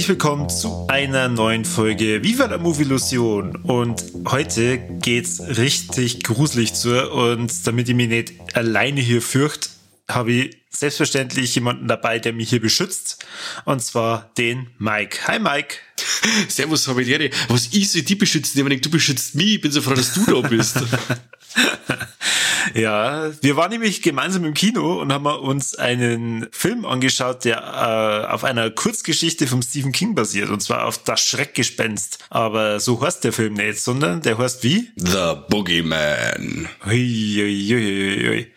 Herzlich willkommen zu einer neuen Folge Viva la Movie Illusion. Und heute geht's richtig gruselig zu. Und damit ich mich nicht alleine hier fürcht, habe ich selbstverständlich jemanden dabei, der mich hier beschützt. Und zwar den Mike. Hi Mike. Servus, Familiäre. Was ich soll die beschützen? Ich du beschützt mich. Ich bin so froh, dass du da bist. Ja, wir waren nämlich gemeinsam im Kino und haben uns einen Film angeschaut, der äh, auf einer Kurzgeschichte von Stephen King basiert, und zwar auf Das Schreckgespenst. Aber so heißt der Film nicht, sondern der heißt wie? The Boogeyman. Hui.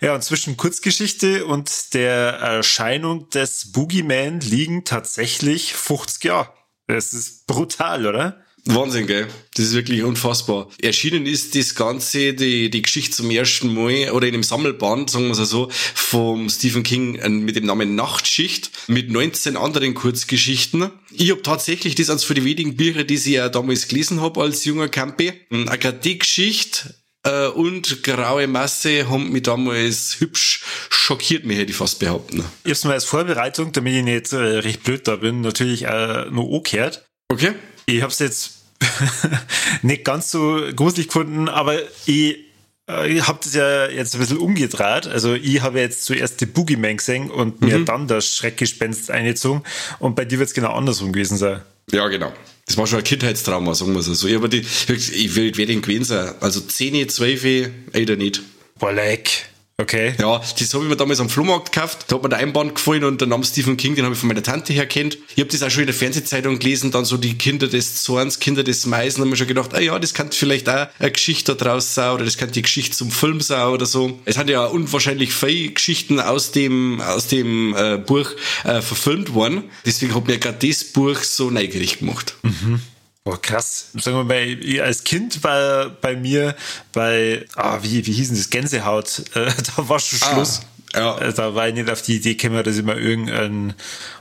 Ja, und zwischen Kurzgeschichte und der Erscheinung des Boogeyman liegen tatsächlich 50 Jahre. Das ist brutal, oder? Wahnsinn, gell? Das ist wirklich unfassbar. Erschienen ist das Ganze, die, die Geschichte zum ersten Mal, oder in einem Sammelband, sagen wir es so, vom Stephen King äh, mit dem Namen Nachtschicht, mit 19 anderen Kurzgeschichten. Ich habe tatsächlich das als für die wenigen Bücher, die ich ja damals gelesen habe als junger Campi. Eine Geschichte äh, und Graue Masse haben mich damals hübsch schockiert, mir hätte ich fast behaupten. Erstmal als Vorbereitung, damit ich nicht äh, recht blöd da bin, natürlich äh, nur angehört. Okay. Ich habe es jetzt nicht ganz so gruselig gefunden, aber ich äh, ich habe das ja jetzt ein bisschen umgedreht. Also ich habe jetzt zuerst die Boogeyman gesehen und mhm. mir dann das Schreckgespenst eingezogen. Und bei dir wird es genau andersrum gewesen sein. Ja, genau. Das war schon ein Kindheitstrauma, sagen wir so. Ich, die, ich will, werde gewesen sein. Also 10, 12, oder nicht. Boah, leck. Okay. Ja, das habe ich mir damals am Flohmarkt gekauft. Da hat mir der Einband gefallen und der Name Stephen King, den habe ich von meiner Tante her kennt. Ich habe das auch schon in der Fernsehzeitung gelesen, dann so die Kinder des Zorns, Kinder des Meisen, haben mir schon gedacht, ah ja, das könnte vielleicht auch eine Geschichte da draus sein oder das könnte die Geschichte zum Film sein oder so. Es hat ja unwahrscheinlich viele Geschichten aus dem, aus dem äh, Buch äh, verfilmt worden. Deswegen hat mir gerade das Buch so neugierig gemacht. Mhm. Boah, krass. Sagen wir mal, als Kind war bei mir bei, ah, wie, wie hießen das, Gänsehaut, äh, da war schon ah, Schluss. Ah, ja. Äh, da war ich nicht auf die Idee gekommen, dass ich mal irgendein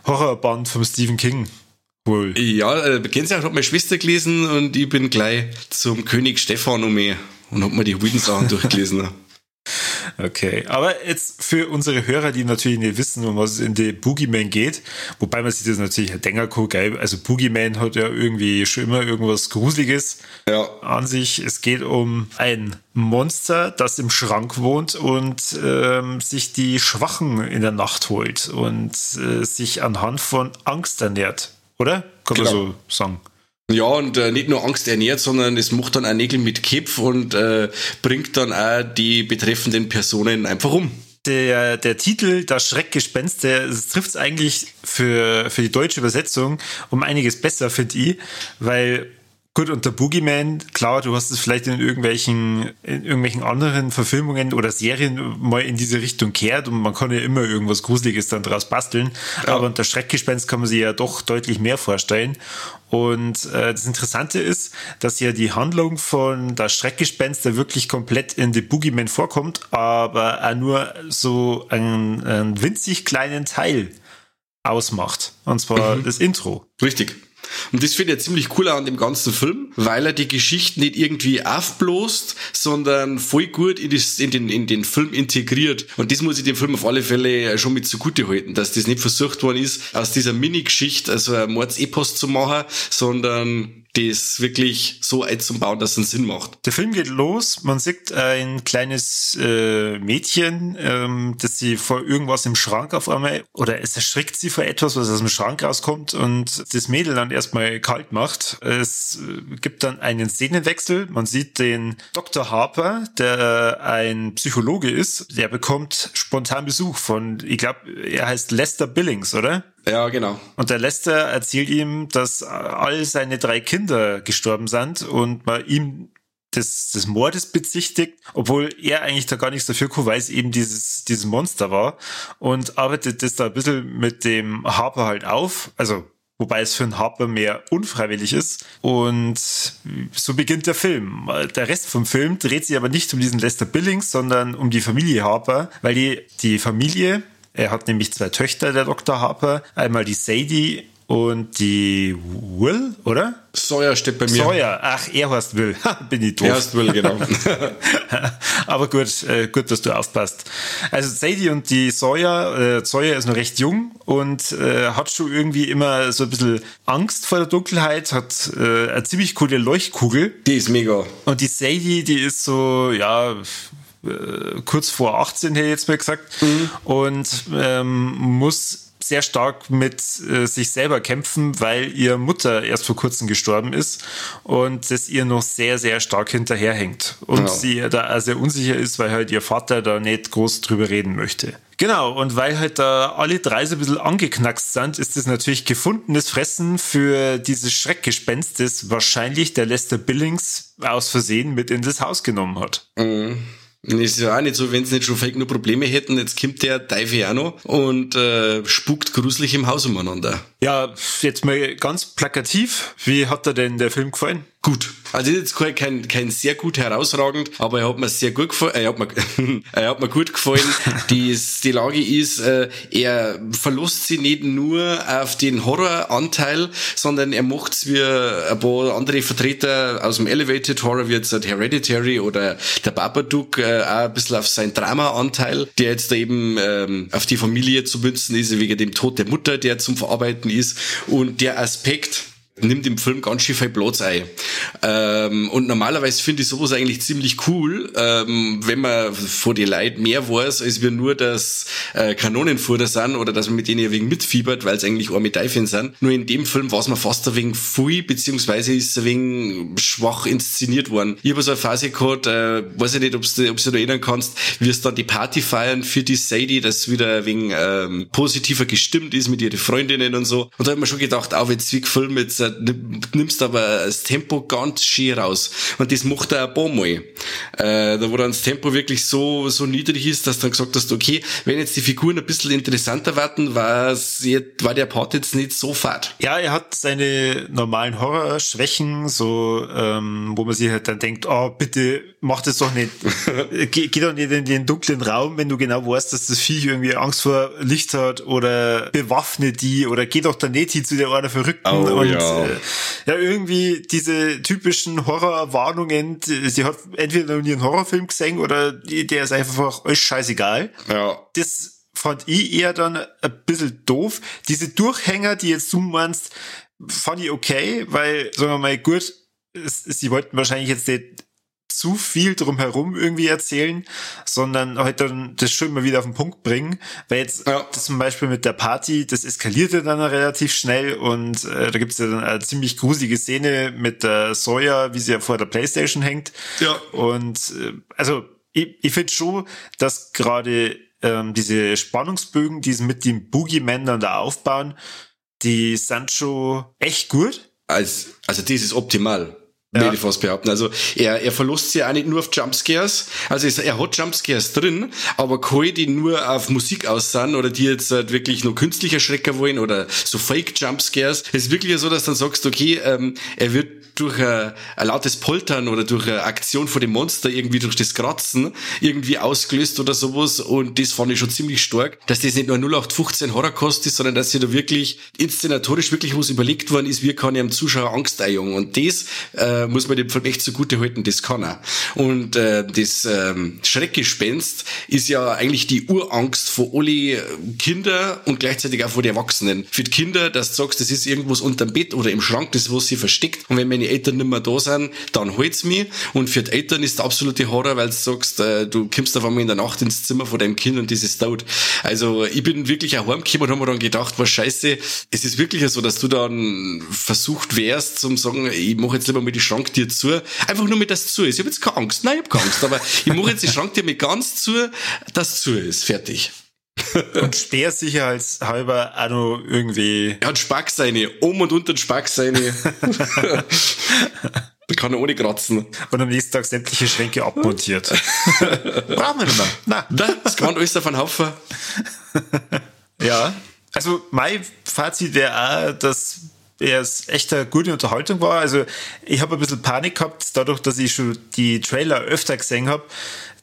Horrorband vom Stephen King Cool. Ja, äh, Gänsehaut hat meine Schwester gelesen und ich bin gleich zum König Stefan um mich und hab mir die Hobbiten-Sachen durchgelesen. Okay, aber jetzt für unsere Hörer, die natürlich nicht wissen, um was es in die Boogeyman geht, wobei man sich das natürlich denken kann, geil, also Boogeyman hat ja irgendwie schon immer irgendwas Gruseliges ja. an sich. Es geht um ein Monster, das im Schrank wohnt und ähm, sich die Schwachen in der Nacht holt und äh, sich anhand von Angst ernährt, oder? Kann genau. man so sagen. Ja, und äh, nicht nur Angst ernährt, sondern es macht dann auch Nägel mit Kipf und äh, bringt dann auch die betreffenden Personen einfach um. Der, der Titel, das Schreckgespenst, der trifft es eigentlich für, für die deutsche Übersetzung um einiges besser, finde ich, weil Gut, und der Boogeyman, klar, du hast es vielleicht in irgendwelchen, in irgendwelchen anderen Verfilmungen oder Serien mal in diese Richtung kehrt und man kann ja immer irgendwas Gruseliges dann draus basteln. Ja. Aber unter Schreckgespenst kann man sich ja doch deutlich mehr vorstellen. Und äh, das Interessante ist, dass ja die Handlung von das Schreckgespenst da wirklich komplett in The Boogeyman vorkommt, aber auch nur so einen, einen winzig kleinen Teil ausmacht. Und zwar mhm. das Intro. Richtig. Und das finde ich ziemlich cool an dem ganzen Film, weil er die Geschichte nicht irgendwie aufbloßt, sondern voll gut in, das, in, den, in den Film integriert. Und das muss ich dem Film auf alle Fälle schon mit zugute halten, dass das nicht versucht worden ist, aus dieser Mini-Geschichte also ein Mordsepos zu machen, sondern das wirklich so einzubauen, dass es Sinn macht. Der Film geht los, man sieht ein kleines äh, Mädchen, ähm, das sie vor irgendwas im Schrank auf einmal, oder es erschrickt sie vor etwas, was aus dem Schrank rauskommt und das Mädel dann erstmal kalt macht. Es äh, gibt dann einen Szenenwechsel, man sieht den Dr. Harper, der ein Psychologe ist, der bekommt spontan Besuch von, ich glaube, er heißt Lester Billings, oder? Ja, genau. Und der Lester erzählt ihm, dass all seine drei Kinder gestorben sind und man ihm des, des Mordes bezichtigt, obwohl er eigentlich da gar nichts dafür kann, weil es eben dieses, dieses Monster war und arbeitet das da ein bisschen mit dem Harper halt auf, also wobei es für einen Harper mehr unfreiwillig ist. Und so beginnt der Film. Der Rest vom Film dreht sich aber nicht um diesen Lester Billings, sondern um die Familie Harper, weil die, die Familie, er hat nämlich zwei Töchter, der Dr. Harper, einmal die Sadie und die Will, oder? Sawyer steht bei mir. Sawyer, ach, er heißt Will. Bin ich doof. Er heißt Will, genau. Aber gut, äh, gut, dass du aufpasst. Also Sadie und die Sawyer, äh, Sawyer ist noch recht jung und äh, hat schon irgendwie immer so ein bisschen Angst vor der Dunkelheit, hat äh, eine ziemlich coole Leuchtkugel. Die ist mega. Und die Sadie, die ist so, ja, äh, kurz vor 18, hätte ich jetzt mal gesagt, mhm. und ähm, muss sehr stark mit äh, sich selber kämpfen, weil ihr Mutter erst vor kurzem gestorben ist und das ihr noch sehr, sehr stark hinterherhängt. Und ja. sie da sehr unsicher ist, weil halt ihr Vater da nicht groß drüber reden möchte. Genau, und weil halt da alle drei so ein bisschen angeknackst sind, ist das natürlich gefundenes Fressen für dieses Schreckgespenst, das wahrscheinlich der Lester Billings aus Versehen mit in das Haus genommen hat. Mhm. Ist ja auch nicht so, wenn sie nicht schon fake nur Probleme hätten, jetzt kommt der Teufel auch noch und äh, spukt gruselig im Haus umeinander. Ja, jetzt mal ganz plakativ, wie hat dir denn der Film gefallen? gut. Also ist jetzt kein, kein sehr gut herausragend, aber er hat mir sehr gut gefallen. Er hat mir, er hat mir gut gefallen. die, die Lage ist, äh, er verlässt sich nicht nur auf den Horroranteil, sondern er macht's wie ein paar andere Vertreter aus dem Elevated Horror, wie jetzt Hereditary oder der Babadook, äh, auch ein bisschen auf seinen Drama-Anteil, der jetzt da eben ähm, auf die Familie zu münzen ist, wegen dem Tod der Mutter, der zum Verarbeiten ist. Und der Aspekt, nimmt im Film ganz schön viel Platz ein. Ähm, und normalerweise finde ich sowas eigentlich ziemlich cool, ähm, wenn man vor die Leute mehr weiß, als wir nur das äh, Kanonenfutter sind oder dass man mit denen ein wenig mitfiebert, weil es eigentlich arme Teufel sind. Nur in dem Film war es mir fast ein wenig viel, beziehungsweise ist es ein wenig schwach inszeniert worden. Ich habe so eine Phase gehabt, äh, weiß ich nicht, ob du dich erinnern kannst, wie es dann die Party feiern für die Sadie, das wieder ein wenig ähm, positiver gestimmt ist mit ihren Freundinnen und so. Und da habe ich mir schon gedacht, auch wenn Zwickfilm jetzt nimmst aber das Tempo ganz schön raus. Und das macht er ein paar Mal. Äh, da wo dann das Tempo wirklich so, so niedrig ist, dass du dann gesagt hast, okay, wenn jetzt die Figuren ein bisschen interessanter werden, war, war der Part jetzt nicht so fad. Ja, er hat seine normalen Horrorschwächen, so, ähm, wo man sich halt dann denkt, oh, bitte mach das doch nicht. geh, geh doch nicht in den dunklen Raum, wenn du genau weißt, dass das Viech irgendwie Angst vor Licht hat oder bewaffne die oder geh doch da nicht hin zu der einer Verrückten oh, und ja äh, ja, irgendwie diese typischen Horrorwarnungen, sie hat entweder noch nie einen Horrorfilm gesehen oder der ist einfach euch scheißegal. Ja. Das fand ich eher dann ein bisschen doof. Diese Durchhänger, die jetzt du meinst, fand ich okay, weil, sagen wir mal, gut, sie wollten wahrscheinlich jetzt nicht zu viel drumherum irgendwie erzählen, sondern halt dann das schon mal wieder auf den Punkt bringen. Weil jetzt ja. zum Beispiel mit der Party, das eskalierte dann relativ schnell und äh, da gibt's ja dann eine ziemlich gruselige Szene mit der Sawyer, wie sie ja vor der Playstation hängt. Ja. Und äh, also ich, ich finde schon, dass gerade ähm, diese Spannungsbögen, die sie mit dem Boogeyman dann da aufbauen, die sind schon echt gut. Als, also das ist optimal ja. würde ich fast behaupten. Also er, er verlässt sich auch nicht nur auf Jumpscares. Also er hat Jumpscares drin, aber keine, die nur auf Musik aus sind oder die jetzt halt wirklich nur künstlicher Schrecker wollen oder so Fake Jumpscares. Es ist wirklich so, dass du dann sagst, okay, ähm, er wird durch ein, ein lautes Poltern oder durch eine Aktion vor dem Monster irgendwie durch das Kratzen irgendwie ausgelöst oder sowas und das fand ich schon ziemlich stark, dass das nicht nur 0815 Horrorkost ist, sondern dass sich da wirklich inszenatorisch wirklich was überlegt worden ist, wie kann ich am Zuschauer Angst einjagen und das äh, muss man dem Film echt zugute halten, das kann er. Und äh, das ähm, Schreckgespenst ist ja eigentlich die Urangst vor alle Kinder und gleichzeitig auch vor den Erwachsenen. Für die Kinder, dass du sagst, das ist irgendwas unterm Bett oder im Schrank, das was sie versteckt und wenn meine Eltern nicht mehr da sind, dann holt's mich. Und für die Eltern ist der absolute Horror, weil du sagst, äh, du kommst auf einmal in der Nacht ins Zimmer von deinem Kind und das ist tot. Also ich bin wirklich auch heimgekommen und habe mir dann gedacht, was scheiße, es ist wirklich so, dass du dann versucht wärst, zum sagen, ich mache jetzt lieber mal die Schranktür zu. Einfach nur mit das zu ist. Ich habe jetzt keine Angst. Nein, ich habe keine Angst. Aber ich mache jetzt die Schranktür mit ganz zu, dass zu ist. Fertig. und sicherheitshalber auch noch irgendwie. Er hat Spackseine, um und unter den Spackseine. Da kann er ohne kratzen. Und am nächsten Tag sämtliche Schränke abmontiert. Brauchen wir nicht mehr. Nein. Das kann alles auf einen Haufen. Ja. Also mein Fazit wäre auch, dass es echt eine gute Unterhaltung war. Also ich habe ein bisschen Panik gehabt, dadurch, dass ich schon die Trailer öfter gesehen habe,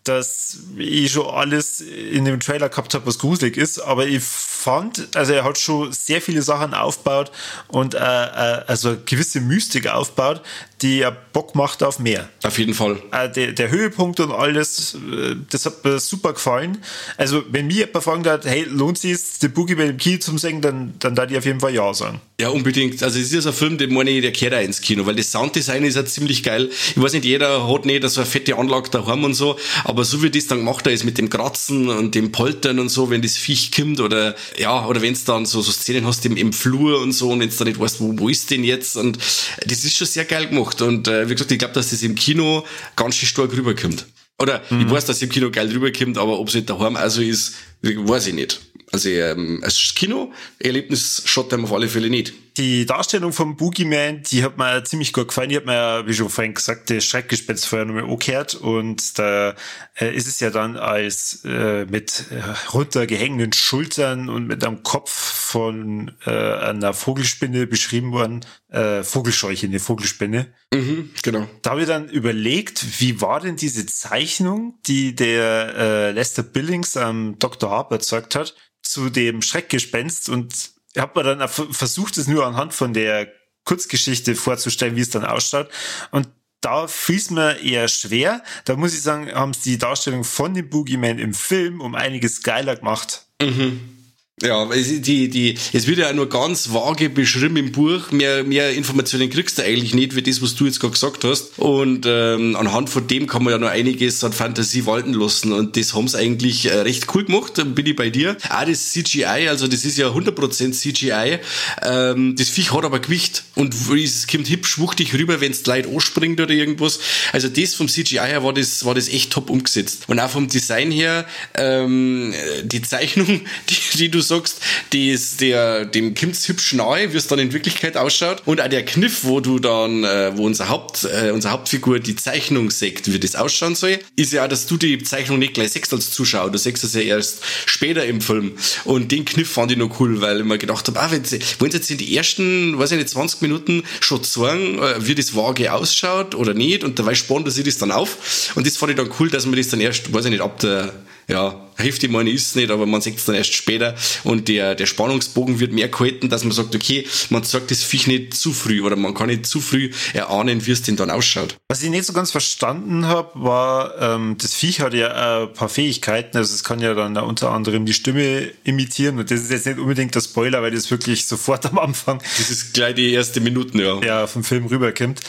dass ich schon alles in dem Trailer gehabt habe, was gruselig ist. Aber ich fand, also er hat schon sehr viele Sachen aufgebaut und äh, äh, also eine gewisse Mystik aufgebaut, die ja Bock macht auf mehr. Auf jeden Fall. Äh, der, der, Höhepunkt und alles, äh, das hat mir super gefallen. Also, wenn mir jemand fragen hat, hey, lohnt sich es, den Boogie bei dem Kino zum Singen, dann, dann darf ich auf jeden Fall Ja sagen. Ja, unbedingt. Also, es ist ein Film, den meine ich, der kehrt auch ins Kino, weil das Sounddesign ist ja ziemlich geil. Ich weiß nicht, jeder hat nicht so eine fette Anlage daheim und so, aber so wie das dann gemacht ist mit dem Kratzen und dem Poltern und so, wenn das Viech kommt oder, ja, oder wenn es dann so, so Szenen hast im, im Flur und so und wenn du da nicht weißt, wo, wo ist denn jetzt und das ist schon sehr geil gemacht gemacht. Und äh, wie gesagt, ich glaube, dass das im Kino ganz schön stark rüberkommt. Oder mhm. ich weiß, dass es im Kino geil rüberkommt, aber ob es nicht daheim also ist, weiß ich nicht. Also ähm, als Kino-Erlebnis schaut einem auf alle Fälle nicht. Die Darstellung vom Boogeyman, die hat mir ziemlich gut gefallen. Die hat mir ja, wie schon vorhin gesagt, das Schreckgespenst vorher nochmal angehört. Und da äh, ist es ja dann als äh, mit äh, runtergehängenden Schultern und mit einem Kopf von äh, einer Vogelspinne beschrieben worden. Äh, Vogelscheuche, eine Vogelspinne. Mhm, genau. Da habe ich dann überlegt, wie war denn diese Zeichnung, die der äh, Lester Billings am Dr. Harper erzeugt hat, zu dem Schreckgespenst und habe mir dann versucht, es nur anhand von der Kurzgeschichte vorzustellen, wie es dann ausschaut. Und da fiel es mir eher schwer. Da muss ich sagen, haben sie die Darstellung von dem Boogeyman im Film um einiges geiler gemacht. Mhm. Ja, die, die, es wird ja nur ganz vage beschrieben im Buch. Mehr, mehr Informationen kriegst du eigentlich nicht, wie das, was du jetzt gerade gesagt hast. Und ähm, anhand von dem kann man ja noch einiges an Fantasie walten lassen. Und das haben sie eigentlich äh, recht cool gemacht. Dann bin ich bei dir. Auch das CGI, also das ist ja 100% CGI. Ähm, das Viech hat aber Gewicht. Und es kommt hübsch wuchtig rüber, wenn es Leid anspringt oder irgendwas. Also das vom CGI her war das, war das echt top umgesetzt. Und auch vom Design her, ähm, die Zeichnung, die, die du sagst, die ist der, dem kommt's hübsch nahe, wie es dann in Wirklichkeit ausschaut. Und auch der Kniff, wo du dann, äh, wo unser Haupt, äh, unsere Hauptfigur die Zeichnung sagt, wie das ausschauen soll, ist ja dass du die Zeichnung nicht gleich sechst als Zuschauer. Du sechst es ja erst später im Film. Und den Kniff fand ich noch cool, weil ich mir gedacht habe, ah, wenn sie, wollen sie jetzt in die ersten, weiß ich nicht, 20 Minuten schon sagen, äh, wie das vage ausschaut oder nicht, und dabei sparen sie das dann auf. Und das fand ich dann cool, dass man das dann erst, weiß ich nicht, ab der ja, Hälfte meine ist es nicht, aber man sieht es dann erst später und der, der Spannungsbogen wird mehr gehalten, dass man sagt, okay, man sagt das Viech nicht zu früh oder man kann nicht zu früh erahnen, wie es denn dann ausschaut. Was ich nicht so ganz verstanden habe, war, ähm, das Viech hat ja ein paar Fähigkeiten, also es kann ja dann unter anderem die Stimme imitieren und das ist jetzt nicht unbedingt der Spoiler, weil das wirklich sofort am Anfang. Das ist gleich die erste Minuten, ja. Ja, vom Film rüberkommt.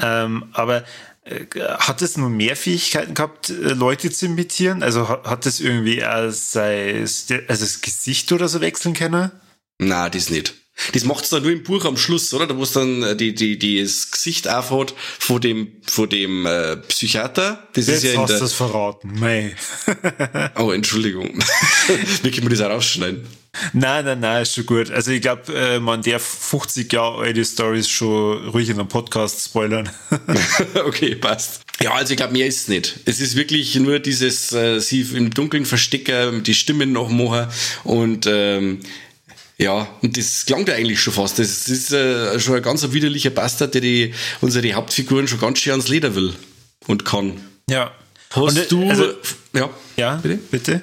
Ähm, aber äh, hat es nur mehr Fähigkeiten gehabt, äh, Leute zu imitieren? Also hat es irgendwie als, als das Gesicht oder so wechseln können? Na, das nicht. Das macht's dann nur im Buch am Schluss, oder? Da muss dann äh, die, die, die das Gesicht aufhat von dem, von dem äh, Psychiater. Das Jetzt ist ja in hast der... das verraten, May. oh, Entschuldigung. Wie können wir das auch rausschneiden? Nein, nein, nein, ist schon gut. Also ich glaube, äh, man darf 50 Jahre alte Stories schon ruhig in einem Podcast spoilern. okay, passt. Ja, also ich glaube, mehr ist es nicht. Es ist wirklich nur dieses, äh, sie im Dunkeln verstecken, die Stimmen noch machen und ähm, ja, und das klang ja eigentlich schon fast. Das ist äh, schon ein ganz widerlicher Bastard, der die, unsere Hauptfiguren schon ganz schön ans Leder will und kann. Ja. Hast und, äh, du. Also, ja, ja, bitte? bitte?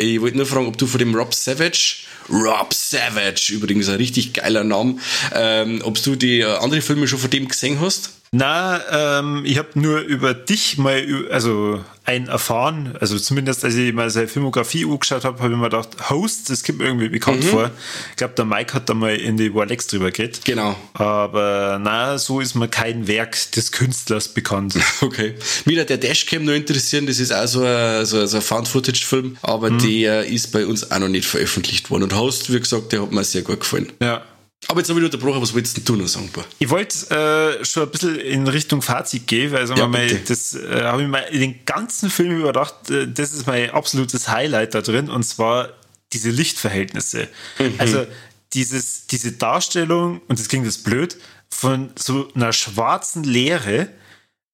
Ich wollte nur fragen, ob du von dem Rob Savage, Rob Savage, übrigens ein richtig geiler Name, ähm, ob du die äh, andere Filme schon von dem gesehen hast? Na, ähm, ich habe nur über dich mal, also ein erfahren, also zumindest als ich mal seine Filmografie angeschaut habe, habe ich mir gedacht, Host, das kommt mir irgendwie bekannt mhm. vor. Ich glaube, der Mike hat da mal in die Warlex drüber geredet. Genau. Aber na, so ist mir kein Werk des Künstlers bekannt. Okay. Wieder der Dashcam nur interessieren, das ist auch so ein, so, so ein Found-Footage-Film, aber mhm. der ist bei uns auch noch nicht veröffentlicht worden. Und Host, wie gesagt, der hat mir sehr gut gefallen. Ja. Aber jetzt habe ich unterbrochen, was willst du noch sagen? Ich wollte äh, schon ein bisschen in Richtung Fazit gehen, weil ja, mal, das äh, habe ich mal den ganzen Film überdacht, äh, das ist mein absolutes Highlight da drin, und zwar diese Lichtverhältnisse. Mhm. Also dieses, diese Darstellung, und das klingt jetzt blöd, von so einer schwarzen Leere,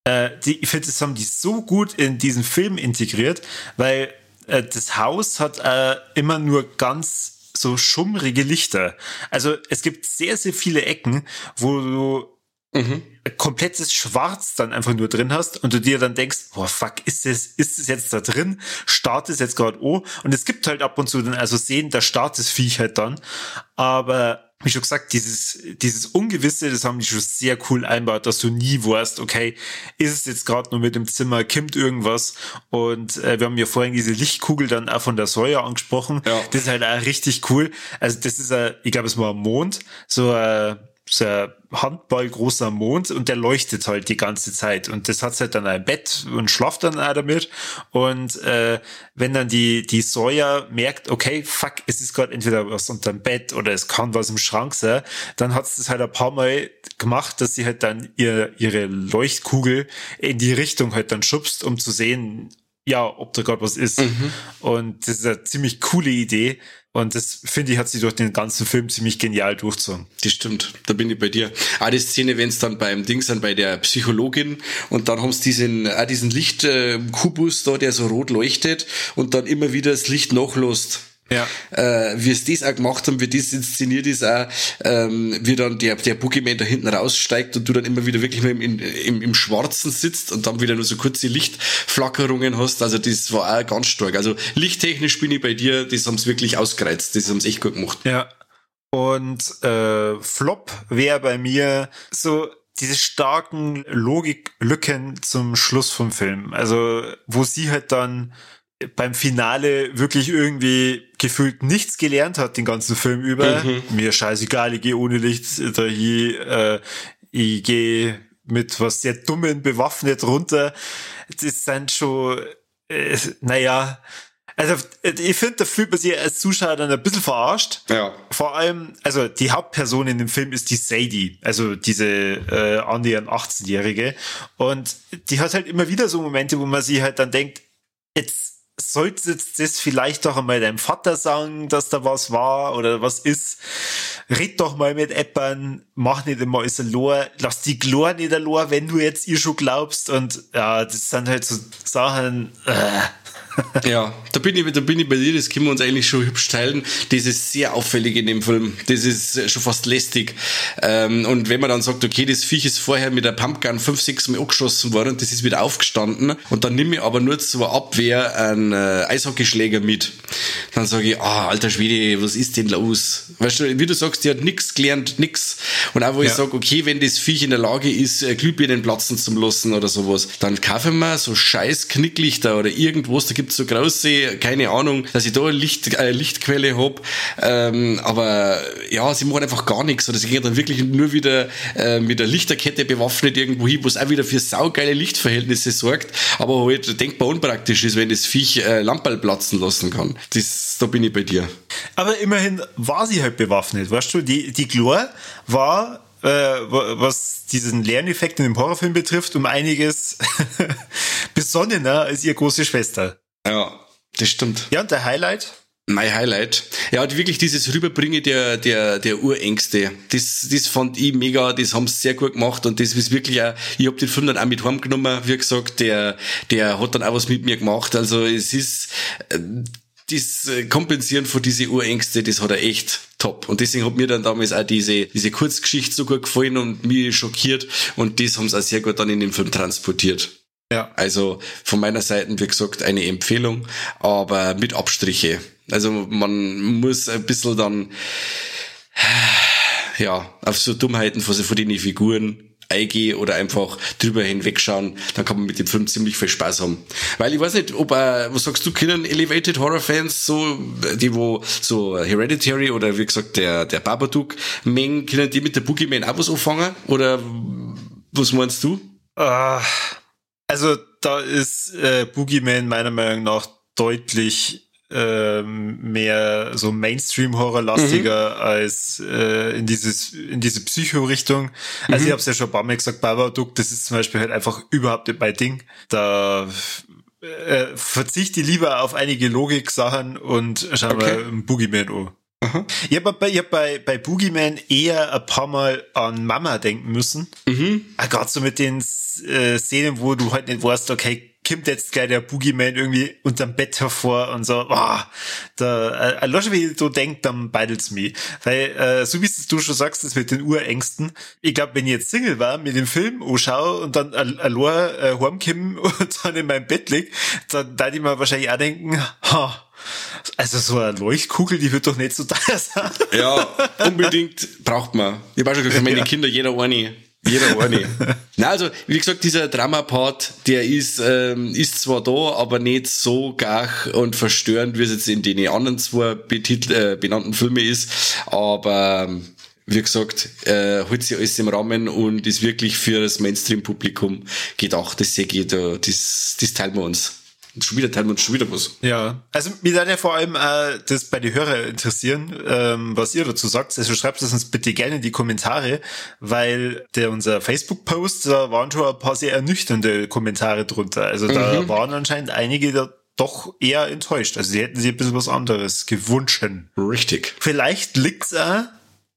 äh, die, ich finde, das haben die so gut in diesen Film integriert, weil äh, das Haus hat äh, immer nur ganz so schummrige Lichter. Also es gibt sehr, sehr viele Ecken, wo du mhm. komplettes Schwarz dann einfach nur drin hast und du dir dann denkst, boah, fuck, ist es, ist es jetzt da drin? Start es jetzt gerade oh? Und es gibt halt ab und zu dann also sehen, da startet das Viech halt dann. Aber wie schon gesagt, dieses, dieses Ungewisse, das haben die schon sehr cool einbaut, dass du nie weißt, okay, ist es jetzt gerade nur mit dem Zimmer, kimmt irgendwas? Und äh, wir haben ja vorhin diese Lichtkugel dann auch von der Säure angesprochen. Ja. Das ist halt auch richtig cool. Also das ist, äh, ich glaube, es war am Mond, so äh, ein Handball großer Mond und der leuchtet halt die ganze Zeit. Und das hat halt dann ein Bett und schlaft dann auch damit. Und äh, wenn dann die die Sawyer merkt, okay, fuck, es ist gerade entweder was unterm Bett oder es kann was im Schrank sein, dann hat es das halt ein paar Mal gemacht, dass sie halt dann ihr, ihre Leuchtkugel in die Richtung halt dann schubst, um zu sehen, ja, ob da gerade was ist. Mhm. Und das ist eine ziemlich coole Idee. Und das, finde ich, hat sie durch den ganzen Film ziemlich genial durchgezogen. Das stimmt, da bin ich bei dir. Auch die Szene, wenn es dann beim Ding sind, bei der Psychologin und dann haben sie diesen, diesen Lichtkubus da, der so rot leuchtet und dann immer wieder das Licht nachlässt. Ja. Äh, wie es das auch gemacht haben, wie das inszeniert ist auch, ähm, wie dann der, der Boogeyman da hinten raussteigt und du dann immer wieder wirklich im, im, im Schwarzen sitzt und dann wieder nur so kurze Lichtflackerungen hast. Also das war auch ganz stark. Also lichttechnisch bin ich bei dir, das haben sie wirklich ausgereizt, das haben sie echt gut gemacht. Ja. Und äh, Flop wäre bei mir so diese starken Logiklücken zum Schluss vom Film. Also wo sie halt dann beim Finale wirklich irgendwie gefühlt nichts gelernt hat den ganzen Film über. Mhm. Mir scheißegal, ich gehe ohne Licht da hier, äh, ich gehe mit was sehr Dummen bewaffnet runter. Das sind schon, äh, naja, also ich finde, da fühlt man sich als Zuschauer dann ein bisschen verarscht. Ja. Vor allem, also die Hauptperson in dem Film ist die Sadie, also diese äh, annähernd 18-Jährige. Und die hat halt immer wieder so Momente, wo man sich halt dann denkt, jetzt solltest das vielleicht doch einmal deinem Vater sagen, dass da was war oder was ist. Red doch mal mit Eppern, mach nicht immer alles Lor, lass die Glor nicht Lor, wenn du jetzt ihr schon glaubst. Und ja, das sind halt so Sachen. Äh ja, da bin, ich, da bin ich bei dir, das können wir uns eigentlich schon hübsch teilen. Das ist sehr auffällig in dem Film. Das ist schon fast lästig. Ähm, und wenn man dann sagt, okay, das Viech ist vorher mit der Pumpgun fünf, sechs Mal angeschossen worden und das ist wieder aufgestanden und dann nehme ich aber nur zur Abwehr einen äh, Eishockeyschläger mit, dann sage ich, ah, alter Schwede, was ist denn los? Weißt du, wie du sagst, die hat nix gelernt, nix. Und auch wo ja. ich sage, okay, wenn das Viech in der Lage ist, äh, Glühbirnen platzen zu lassen oder sowas, dann kaufen wir so scheiß Knicklichter oder irgendwas, da gibt es so große, keine Ahnung, dass ich da eine Licht, äh, Lichtquelle hab. Ähm, aber ja, sie machen einfach gar nichts. Oder sie gehen dann wirklich nur wieder äh, mit der Lichterkette bewaffnet irgendwo hin, wo es auch wieder für saugeile Lichtverhältnisse sorgt, aber halt denkbar unpraktisch ist, wenn das Viech äh, Lamperl platzen lassen kann. Das, da bin ich bei dir. Aber immerhin war sie halt bewaffnet, weißt du? Die, die Glor war äh, was diesen Lerneffekt in dem Horrorfilm betrifft, um einiges besonnener als ihre große Schwester. Ja, das stimmt. Ja, und der Highlight? Mein Highlight. Ja, wirklich dieses Rüberbringen der, der, der Urängste. Das, das fand ich mega, das haben sie sehr gut gemacht und das ist wirklich auch, ich hab den Film dann auch mit heimgenommen, wie gesagt, der, der hat dann auch was mit mir gemacht. Also es ist, äh, das Kompensieren von diese Urängste, das hat er echt top. Und deswegen hat mir dann damals auch diese, diese Kurzgeschichte so gut gefallen und mich schockiert und das haben sie auch sehr gut dann in den Film transportiert. Ja. Also von meiner Seite, wie gesagt, eine Empfehlung, aber mit Abstriche. Also man muss ein bisschen dann, ja, auf so Dummheiten von, von den Figuren eingehen oder einfach drüber hinwegschauen, dann kann man mit dem Film ziemlich viel Spaß haben. Weil ich weiß nicht, ob, äh, was sagst du, kennen Elevated Horror Fans so, die wo so Hereditary oder wie gesagt der, der Babadook mengen, können die mit der Boogeyman auch was anfangen? Oder was meinst du? Uh also da ist äh, Boogeyman meiner Meinung nach deutlich äh, mehr so Mainstream-Horror-lastiger mhm. als äh, in dieses in diese Psycho-Richtung. Also mhm. ich habe es ja schon ein paar Mal gesagt, Babadook, das ist zum Beispiel halt einfach überhaupt nicht mein Ding. Da äh, verzichte lieber auf einige Logik-Sachen und schau okay. mal Boogeyman an. Mhm. Ich habe bei, hab bei, bei Boogeyman eher ein paar Mal an Mama denken müssen. Mhm. Ah, Gerade so mit den äh, Szenen, wo du halt nicht weißt, okay, kommt jetzt gleich der Boogeyman irgendwie unterm Bett hervor und so, oh, da, äh, äh wie du denkt, dann beidelt's mich. Weil, äh, so wie du schon sagst, das mit den Urängsten, ich glaube, wenn ich jetzt Single war, mit dem Film anschaue und dann allein äh, heimkomme und dann in meinem Bett lieg, dann da ich mir wahrscheinlich auch denken, ha, also so eine Leuchtkugel, die wird doch nicht so teuer sein. Ja, unbedingt braucht man. Ich habe auch schon gesagt, meine ja. Kinder, jeder eine. Jeder eine. Na also, wie gesagt, dieser Drama-Part, der ist, ähm, ist zwar da, aber nicht so gach und verstörend, wie es jetzt in den anderen zwei betitel, äh, benannten Filmen ist. Aber ähm, wie gesagt, äh, holt sich alles im Rahmen und ist wirklich für das Mainstream-Publikum gedacht. Das sehe ich da, das, das teilen wir uns. Und schon wieder teilen wir uns schon wieder was. Ja, also mir würde ja vor allem äh, das bei den Hörern interessieren, ähm, was ihr dazu sagt. Also schreibt es uns bitte gerne in die Kommentare, weil der unser Facebook-Post, da waren schon ein paar sehr ernüchternde Kommentare drunter. Also da mhm. waren anscheinend einige da doch eher enttäuscht. Also sie hätten sich ein bisschen was anderes gewünscht. Richtig. Vielleicht liegt's auch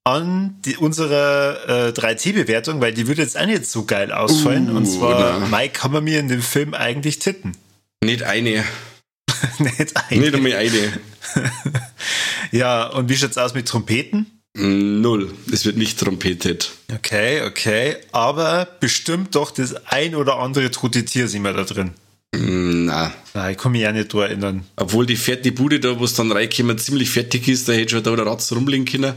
an die, unserer äh, 3T-Bewertung, weil die würde jetzt auch nicht so geil ausfallen. Uh, und zwar, na. Mike, kann man mir in dem Film eigentlich titten? Nicht eine. nicht eine. Nicht einmal eine. ja, und wie schaut's aus mit Trompeten? Null. Es wird nicht trompetet. Okay, okay. Aber bestimmt doch das ein oder andere tote Tier sind wir da drin. Na. Nein, ich kann mich ja nicht da erinnern. Obwohl die fertige Bude da, wo es dann reinkommen, ziemlich fertig ist, da hätte schon da oder Ratz rumliegen können.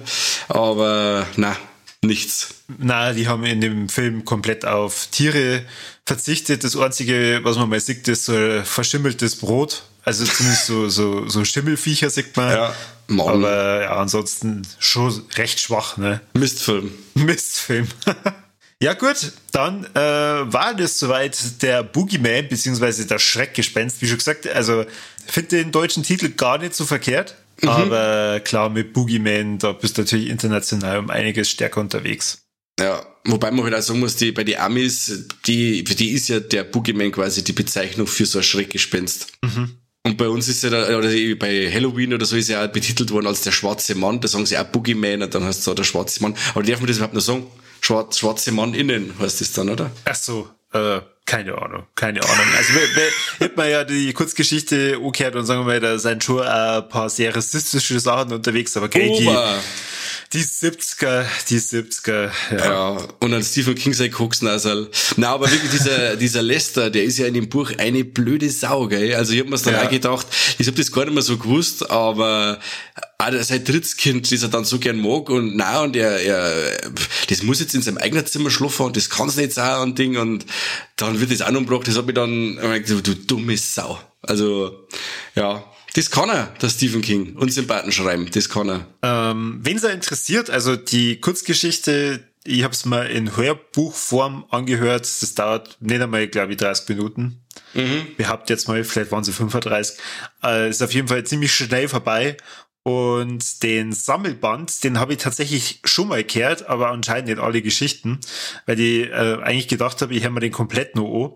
Aber na, nichts. Na, die haben in dem Film komplett auf Tiere verzichtet. Das Einzige, was man mal sieht, ist so verschimmeltes Brot. Also zumindest so, so, so Schimmelviecher sieht man. Ja, Mann. Aber ja, ansonsten schon recht schwach, ne? Mistfilm. Mistfilm. ja, gut, dann äh, war das soweit der Boogeyman, beziehungsweise das Schreckgespenst, wie schon gesagt. Also, finde den deutschen Titel gar nicht so verkehrt. Mhm. Aber klar, mit Boogeyman, da bist du natürlich international um einiges stärker unterwegs. Ja, wobei man halt auch sagen muss, die, bei den Amis, die, für die ist ja der Boogeyman quasi die Bezeichnung für so ein Schreckgespenst. Mhm. Und bei uns ist ja, da, oder bei Halloween oder so ist ja auch betitelt worden als der schwarze Mann, da sagen sie auch Boogeyman und dann heißt es auch der schwarze Mann. Aber darf man das überhaupt noch sagen? Schwarz, schwarze Mann innen heißt das dann, oder? Ach so, äh, keine Ahnung, keine Ahnung. Also hätte man ja die Kurzgeschichte umgekehrt und sagen wir mal, da sind schon ein paar sehr rassistische Sachen unterwegs, aber keine, die, die 70er, die 70er, ja. ja und dann Stephen King sei Koksnasal. Na, aber wirklich dieser, dieser Lester, der ist ja in dem Buch eine blöde Sau, gell? Also ich hab mir's dann ja. auch gedacht, ich hab das gar nicht mehr so gewusst, aber ah, sein Drittskind, das er dann so gern mag und na und er, er, das muss jetzt in seinem eigenen Zimmer schlafen und das kann's nicht sein und Ding und dann wird das auch noch gebracht, das hat mich dann, du dumme Sau. Also, ja, das kann er, der Stephen King, und Sympathen schreiben, das kann er. Ähm, Wen es interessiert, also die Kurzgeschichte, ich habe es mal in Hörbuchform angehört, das dauert nicht einmal, glaube ich, 30 Minuten. Mhm. Behauptet jetzt mal, vielleicht waren sie 35. Äh, ist auf jeden Fall ziemlich schnell vorbei. Und den Sammelband, den habe ich tatsächlich schon mal gehört, aber anscheinend nicht alle Geschichten, weil ich äh, eigentlich gedacht habe, ich höre mir den komplett nur an.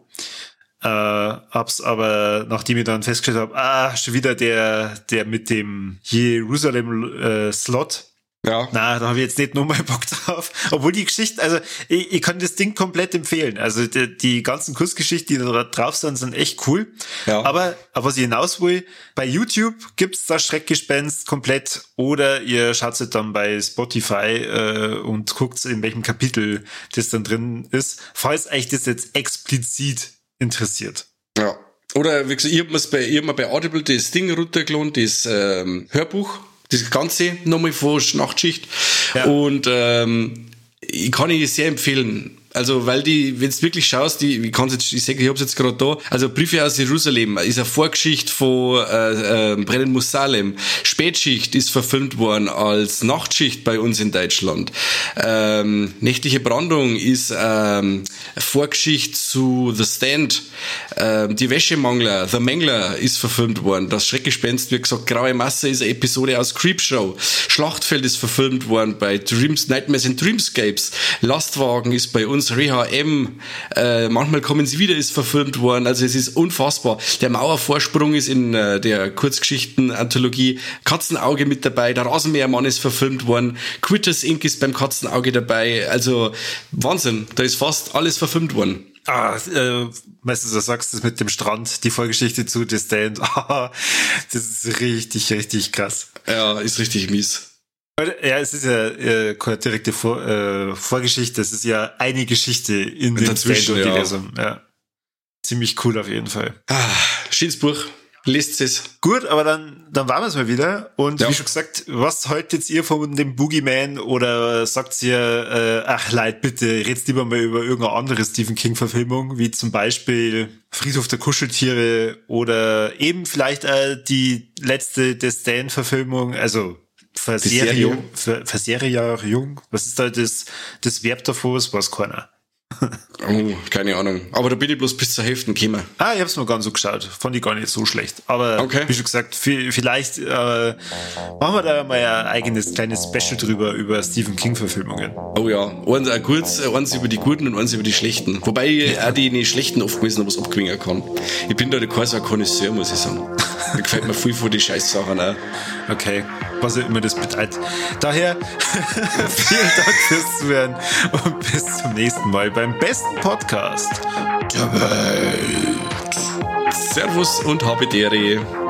Äh, hab's aber, nachdem ich dann festgestellt habe, ah, schon wieder der, der mit dem Jerusalem äh, Slot. Ja. Na, da habe ich jetzt nicht nochmal Bock drauf. Obwohl die Geschichte, also ich, ich kann das Ding komplett empfehlen. Also die, die ganzen Kurzgeschichten, die da drauf sind, sind echt cool. Ja. Aber, aber was ich hinaus will, bei YouTube gibt's das Schreckgespenst komplett oder ihr schaut es dann bei Spotify äh, und guckt, in welchem Kapitel das dann drin ist. Falls euch das jetzt explizit interessiert. Ja. Oder wie gesagt, ich habe mir bei, ich hab mir bei Audible das Ding runtergeladen, das ähm, Hörbuch, das ganze nochmal vor Nachtschicht. Ja. Und ähm, ich kann ich sehr empfehlen. Also, weil die, wenn du wirklich schaust, die, wie kann's jetzt, ich sage, ich hab's jetzt gerade da, also Briefe aus Jerusalem ist eine Vorgeschichte von äh, äh, Brennen muss Salem. Spätschicht ist verfilmt worden als Nachtschicht bei uns in Deutschland. Ähm, Nächtliche Brandung ist ähm, Vorgeschichte zu The Stand. Ähm, die Wäschemangler, The Mangler ist verfilmt worden. Das Schreckgespenst, wie gesagt, Graue Masse ist eine Episode aus Creepshow. Schlachtfeld ist verfilmt worden bei Dreams, Nightmares and Dreamscapes. Lastwagen ist bei uns uns Reha M, äh, manchmal kommen sie wieder, ist verfilmt worden. Also es ist unfassbar. Der Mauervorsprung ist in äh, der Kurzgeschichten-Anthologie Katzenauge mit dabei. Der Rasenmähermann ist verfilmt worden. Quitters Inc. ist beim Katzenauge dabei. Also Wahnsinn. Da ist fast alles verfilmt worden. Ah, äh, weißt du, sagst das mit dem Strand, die Vorgeschichte zu The Stand. Ah, das ist richtig, richtig krass. Ja, ist richtig mies. Ja, es ist ja äh, keine direkte Vor äh, Vorgeschichte, es ist ja eine Geschichte in dem Stand-Universum. Ja. ja. Ziemlich cool auf jeden Fall. Ah, schönes Buch. Lest es. Gut, aber dann, dann waren wir es mal wieder. Und ja. wie schon gesagt, was haltet ihr von dem Boogeyman oder sagt ihr, äh, ach leid, bitte, redet lieber mal über irgendeine andere Stephen King-Verfilmung, wie zum Beispiel Friedhof der Kuscheltiere oder eben vielleicht äh, die letzte The Stan-Verfilmung, also Verserierung, Verserierung, was ist da das, das Verb davor, das weiß keiner. Oh, keine Ahnung. Aber da bin ich bloß bis zur Hälfte gekommen. Ah, ich hab's mir ganz so geschaut. Fand ich gar nicht so schlecht. Aber okay. wie schon gesagt, vielleicht äh, machen wir da mal ein eigenes kleines Special drüber über Stephen King-Verfilmungen. Oh ja. Eins, äh, kurz, eins über die guten und eins über die schlechten. Wobei ich auch die nicht schlechten oft gewesen was abgewinnen kann. Ich bin da der Kaiser Connoisseur, muss ich sagen. Mir gefällt mir viel von die Scheißsachen auch. Okay was auch immer das bedeutet. Daher vielen Dank fürs Zuhören und bis zum nächsten Mal beim besten Podcast der Welt. Servus und habe Dere.